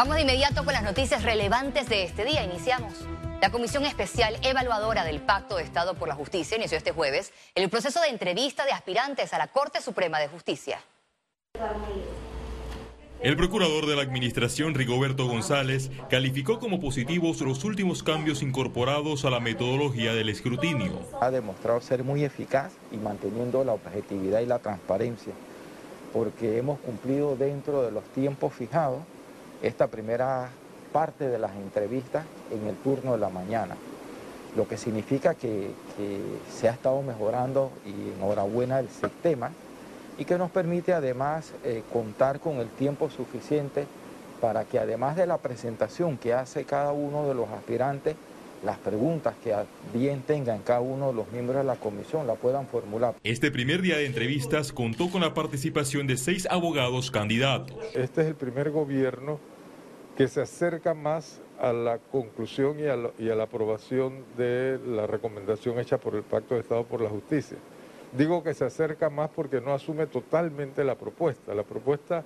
Vamos de inmediato con las noticias relevantes de este día. Iniciamos. La Comisión Especial Evaluadora del Pacto de Estado por la Justicia inició este jueves el proceso de entrevista de aspirantes a la Corte Suprema de Justicia. El procurador de la Administración, Rigoberto González, calificó como positivos los últimos cambios incorporados a la metodología del escrutinio. Ha demostrado ser muy eficaz y manteniendo la objetividad y la transparencia, porque hemos cumplido dentro de los tiempos fijados esta primera parte de las entrevistas en el turno de la mañana, lo que significa que, se ha estado mejorando y enhorabuena el sistema y que nos permite además eh, contar con el tiempo suficiente para que además de la presentación que hace cada uno de los aspirantes, las preguntas que bien tengan cada uno de los miembros de la comisión la puedan formular. Este primer día de entrevistas contó con la participación de seis abogados candidatos. Este es el primer gobierno que se acerca más a la conclusión y a, la aprobación de la recomendación hecha por el Pacto de Estado por la Justicia. Digo que se acerca más porque no asume totalmente la propuesta. La propuesta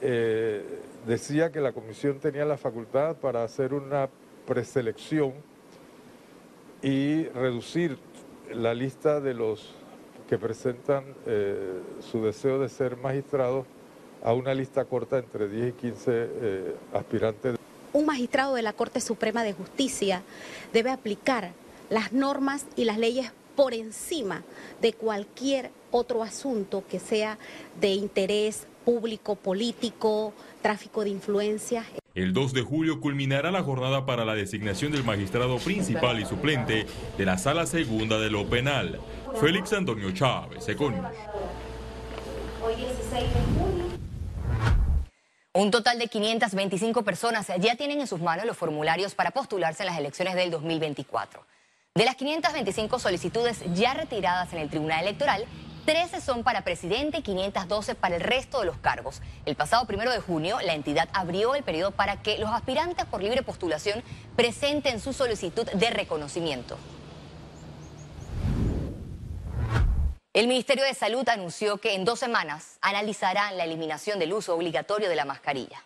eh, decía que la comisión tenía la facultad para hacer una preselección y reducir la lista de los que presentan eh, su deseo de ser magistrados a una lista corta entre 10 y 15 eh, aspirantes. Un magistrado de la Corte Suprema de Justicia debe aplicar las normas y las leyes por encima de cualquier otro asunto que sea de interés público, político, tráfico de influencias. El 2 de julio culminará la jornada para la designación del magistrado principal y suplente de la Sala Segunda de lo Penal, Félix Antonio Chávez, Econius. Hoy 16 de julio. Un total de 525 personas ya tienen en sus manos los formularios para postularse en las elecciones del 2024. De las 525 solicitudes ya retiradas en el Tribunal Electoral, 13 son para presidente y 512 para el resto de los cargos. El pasado primero de junio, la entidad abrió el periodo para que los aspirantes por libre postulación presenten su solicitud de reconocimiento. El Ministerio de Salud anunció que en dos semanas analizarán la eliminación del uso obligatorio de la mascarilla.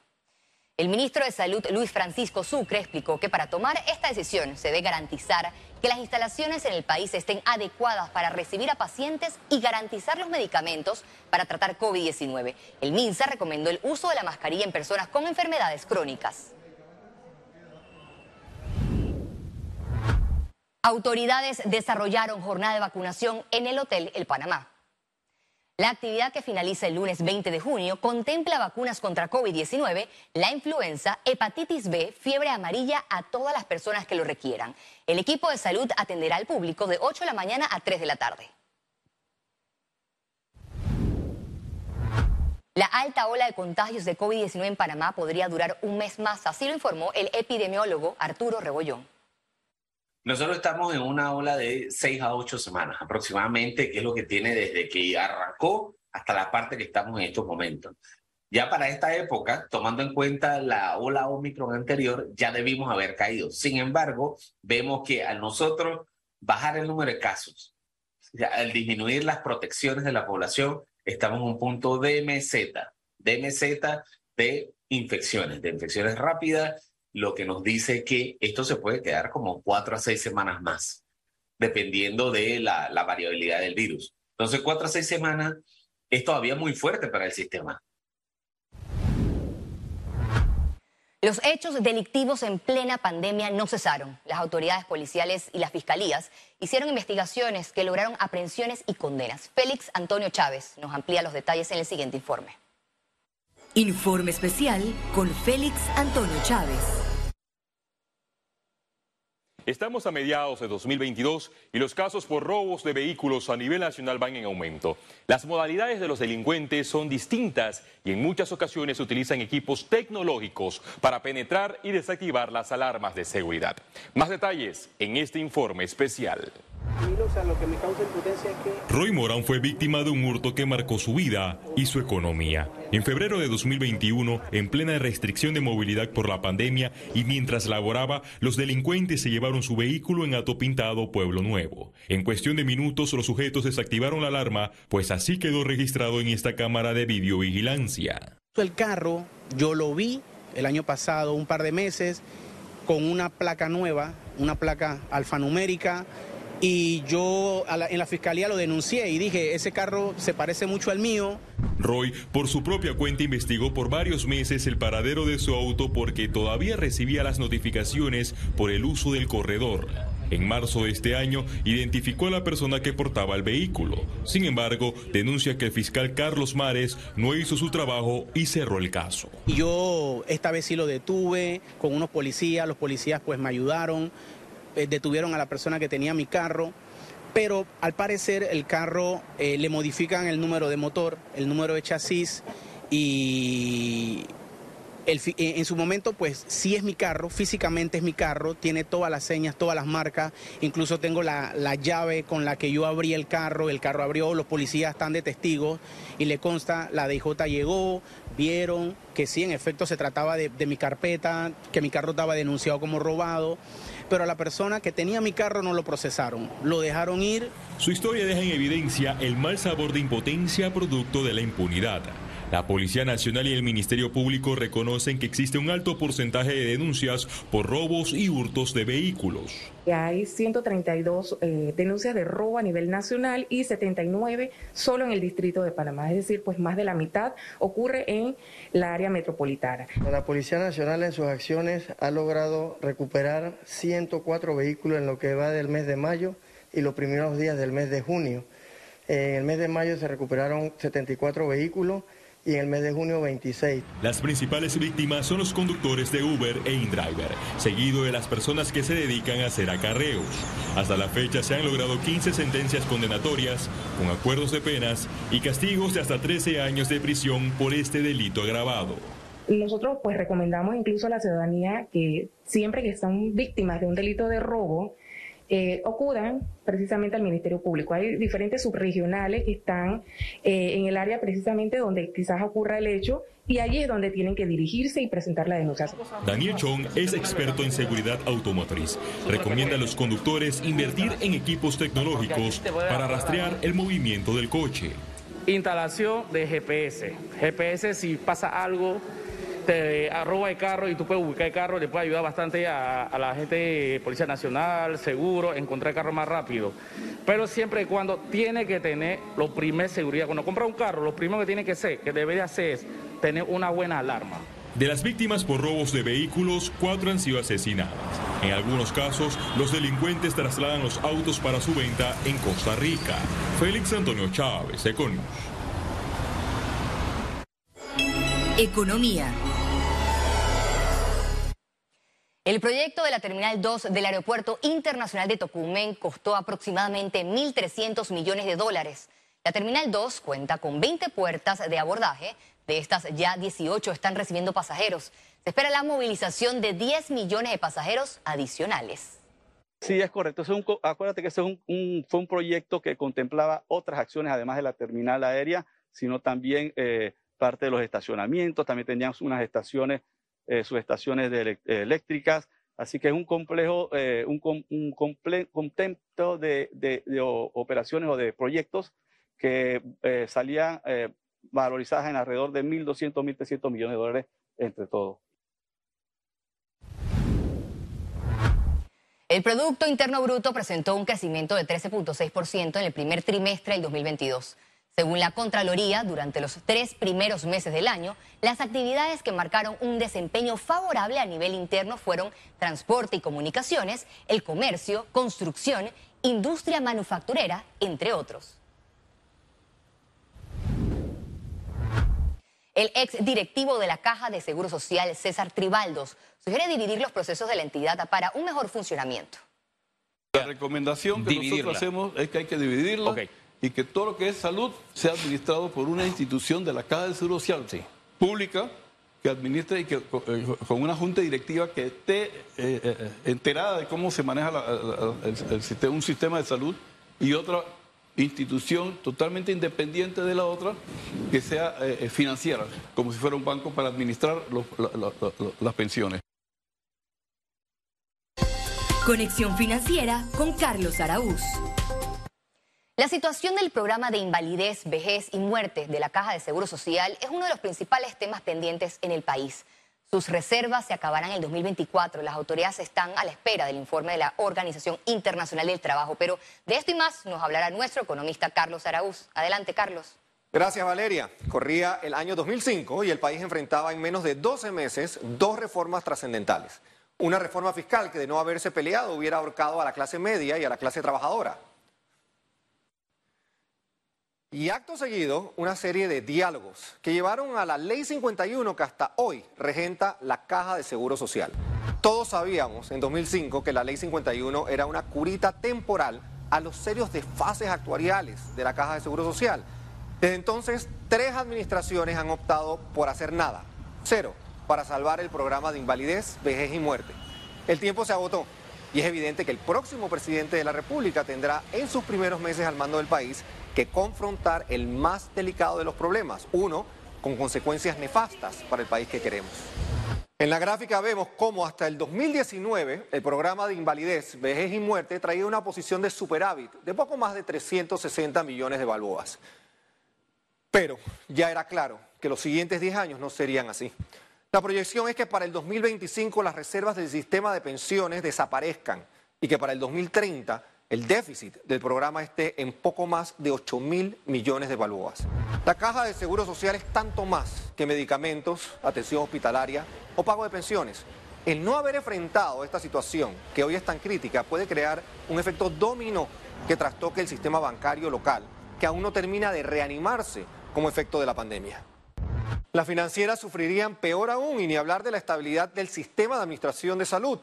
El ministro de Salud, Luis Francisco Sucre, explicó que para tomar esta decisión se debe garantizar que las instalaciones en el país estén adecuadas para recibir a pacientes y garantizar los medicamentos para tratar COVID-19. El MINSA recomendó el uso de la mascarilla en personas con enfermedades crónicas. Autoridades desarrollaron jornada de vacunación en el Hotel El Panamá. La actividad que finaliza el lunes 20 de junio contempla vacunas contra COVID-19, la influenza, hepatitis B, fiebre amarilla a todas las personas que lo requieran. El equipo de salud atenderá al público de 8 de la mañana a 3 de la tarde. La alta ola de contagios de COVID-19 en Panamá podría durar un mes más, así lo informó el epidemiólogo Arturo Rebollón. Nosotros estamos en una ola de seis a ocho semanas aproximadamente, que es lo que tiene desde que arrancó hasta la parte que estamos en estos momentos. Ya para esta época, tomando en cuenta la ola Omicron anterior, ya debimos haber caído. Sin embargo, vemos que al nosotros bajar el número de casos, al disminuir las protecciones de la población, estamos en un punto de meseta, de meseta de infecciones, de infecciones rápidas lo que nos dice que esto se puede quedar como cuatro a seis semanas más, dependiendo de la, la variabilidad del virus. Entonces, cuatro a seis semanas es todavía muy fuerte para el sistema. Los hechos delictivos en plena pandemia no cesaron. Las autoridades policiales y las fiscalías hicieron investigaciones que lograron aprehensiones y condenas. Félix Antonio Chávez nos amplía los detalles en el siguiente informe. Informe especial con Félix Antonio Chávez. Estamos a mediados de 2022 y los casos por robos de vehículos a nivel nacional van en aumento. Las modalidades de los delincuentes son distintas y en muchas ocasiones utilizan equipos tecnológicos para penetrar y desactivar las alarmas de seguridad. Más detalles en este informe especial. Roy Morán fue víctima de un hurto que marcó su vida y su economía. En febrero de 2021, en plena restricción de movilidad por la pandemia y mientras laboraba, los delincuentes se llevaron su vehículo en Ato Pintado, Pueblo Nuevo. En cuestión de minutos, los sujetos desactivaron la alarma, pues así quedó registrado en esta cámara de videovigilancia. El carro, yo lo vi el año pasado un par de meses con una placa nueva, una placa alfanumérica, y yo en la fiscalía lo denuncié y dije, ese carro se parece mucho al mío. Roy, por su propia cuenta, investigó por varios meses el paradero de su auto porque todavía recibía las notificaciones por el uso del corredor. En marzo de este año identificó a la persona que portaba el vehículo. Sin embargo, denuncia que el fiscal Carlos Mares no hizo su trabajo y cerró el caso. Yo esta vez sí lo detuve con unos policías, los policías pues me ayudaron, eh, detuvieron a la persona que tenía mi carro, pero al parecer el carro eh, le modifican el número de motor, el número de chasis y en su momento, pues sí es mi carro, físicamente es mi carro, tiene todas las señas, todas las marcas, incluso tengo la, llave con la que yo abrí el carro, el carro abrió, los policías están de testigos y le consta, la DJ llegó, vieron que sí, en efecto se trataba de, de mi carpeta, que mi carro estaba denunciado como robado pero a la persona que tenía mi carro no lo procesaron, lo dejaron ir. Su historia deja en evidencia el mal sabor de impotencia producto de la impunidad. La Policía Nacional y el Ministerio Público reconocen que existe un alto porcentaje de denuncias por robos y hurtos de vehículos. Hay 132 eh, denuncias de robo a nivel nacional y 79 solo en el distrito de Panamá, es decir, pues más de la mitad ocurre en la área metropolitana. La Policía Nacional en sus acciones ha logrado recuperar 104 vehículos en lo que va del mes de mayo y los primeros días del mes de junio. En el mes de mayo se recuperaron 74 vehículos y en el mes de junio 26. Las principales víctimas son los conductores de Uber e InDriver, seguido de las personas que se dedican a hacer acarreos. Hasta la fecha se han logrado 15 sentencias condenatorias con acuerdos de penas y castigos de hasta 13 años de prisión por este delito agravado. Nosotros pues recomendamos incluso a la ciudadanía que siempre que están víctimas de un delito de robo, eh, ocurran precisamente al Ministerio Público. Hay diferentes subregionales que están eh, en el área precisamente donde quizás ocurra el hecho y allí es donde tienen que dirigirse y presentar la denuncia. Daniel Chong es experto en seguridad automotriz. Recomienda a los conductores invertir en equipos tecnológicos para rastrear el movimiento del coche. Instalación de GPS. GPS si pasa algo te arroba el carro y tú puedes ubicar el carro, le puede ayudar bastante a, la gente de Policía Nacional, seguro, encontrar el carro más rápido. Pero siempre y cuando tiene que tener lo primero seguridad. Cuando compra un carro, lo primero que tiene que ser, que debería hacer es tener una buena alarma. De las víctimas por robos de vehículos, cuatro han sido asesinadas. En algunos casos, los delincuentes trasladan los autos para su venta en Costa Rica. Félix Antonio Chávez, Econius. Economía. El proyecto de la Terminal 2 del Aeropuerto Internacional de Tocumen costó aproximadamente 1.300 millones de dólares. La Terminal 2 cuenta con 20 puertas de abordaje. De estas, ya 18 están recibiendo pasajeros. Se espera la movilización de 10 millones de pasajeros adicionales. Sí, es correcto. acuérdate que ese fue un proyecto que contemplaba otras acciones, además de la terminal aérea, sino también eh, parte de los estacionamientos. También teníamos unas estaciones eh, sus estaciones de eléctricas. Así que es un complejo, eh, un, un contento de, operaciones o de proyectos que eh, salían valorizadas en alrededor de 1.200, 1.300 millones de dólares entre todos. El Producto Interno Bruto presentó un crecimiento de 13.6% en el primer trimestre del 2022. Según la Contraloría, durante los tres primeros meses del año, las actividades que marcaron un desempeño favorable a nivel interno fueron transporte y comunicaciones, el comercio, construcción, industria manufacturera, entre otros. El ex directivo de la Caja de Seguro Social, César Tribaldos, sugiere dividir los procesos de la entidad para un mejor funcionamiento. La recomendación que nosotros hacemos es que hay que dividirlo y que todo lo que es salud sea administrado por una institución de la Caja del Seguro Social pública que administre y que eh, con una junta directiva que esté eh, eh, enterada de cómo se maneja el, sistema, un sistema de salud y otra institución totalmente independiente de la otra que sea financiera, como si fuera un banco para administrar las pensiones. Conexión financiera con Carlos Araúz. La situación del programa de invalidez, vejez y muerte de la Caja de Seguro Social es uno de los principales temas pendientes en el país. Sus reservas se acabarán en el 2024. Las autoridades están a la espera del informe de la Organización Internacional del Trabajo. Pero de esto y más nos hablará nuestro economista Carlos Araúz. Adelante, Carlos. Gracias, Valeria. Corría el año 2005 y el país enfrentaba en menos de 12 meses dos reformas trascendentales. Una reforma fiscal que de no haberse peleado hubiera ahorcado a la clase media y a la clase trabajadora. Y acto seguido, una serie de diálogos que llevaron a la Ley 51 que hasta hoy regenta la Caja de Seguro Social. Todos sabíamos en 2005 que la Ley 51 era una curita temporal a los serios desfases actuariales de la Caja de Seguro Social. Desde entonces, tres administraciones han optado por hacer nada, cero, para salvar el programa de invalidez, vejez y muerte. El tiempo se agotó y es evidente que el próximo presidente de la República tendrá en sus primeros meses al mando del país que confrontar el más delicado de los problemas, uno con consecuencias nefastas para el país que queremos. En la gráfica vemos cómo hasta el 2019 el programa de invalidez, vejez y muerte traía una posición de superávit de poco más de 360 millones de balboas. Pero ya era claro que los siguientes 10 años no serían así. La proyección es que para el 2025 las reservas del sistema de pensiones desaparezcan y que para el 2030 el déficit del programa esté en poco más de 8 mil millones de balboas. La caja de seguro social es tanto más que medicamentos, atención hospitalaria o pago de pensiones. El no haber enfrentado esta situación, que hoy es tan crítica, puede crear un efecto dominó que trastoque el sistema bancario local, que aún no termina de reanimarse como efecto de la pandemia. Las financieras sufrirían peor aún y ni hablar de la estabilidad del sistema de administración de salud.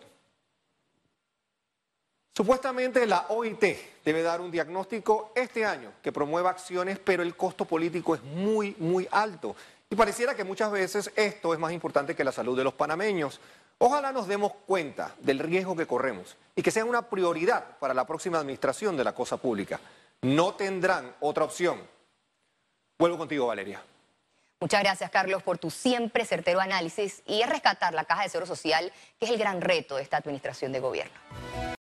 Supuestamente la OIT debe dar un diagnóstico este año que promueva acciones, pero el costo político es muy, muy alto. Y pareciera que muchas veces esto es más importante que la salud de los panameños. Ojalá nos demos cuenta del riesgo que corremos y que sea una prioridad para la próxima administración de la cosa pública. No tendrán otra opción. Vuelvo contigo, Valeria. Muchas gracias, Carlos, por tu siempre certero análisis y rescatar la caja de seguro social, que es el gran reto de esta administración de gobierno.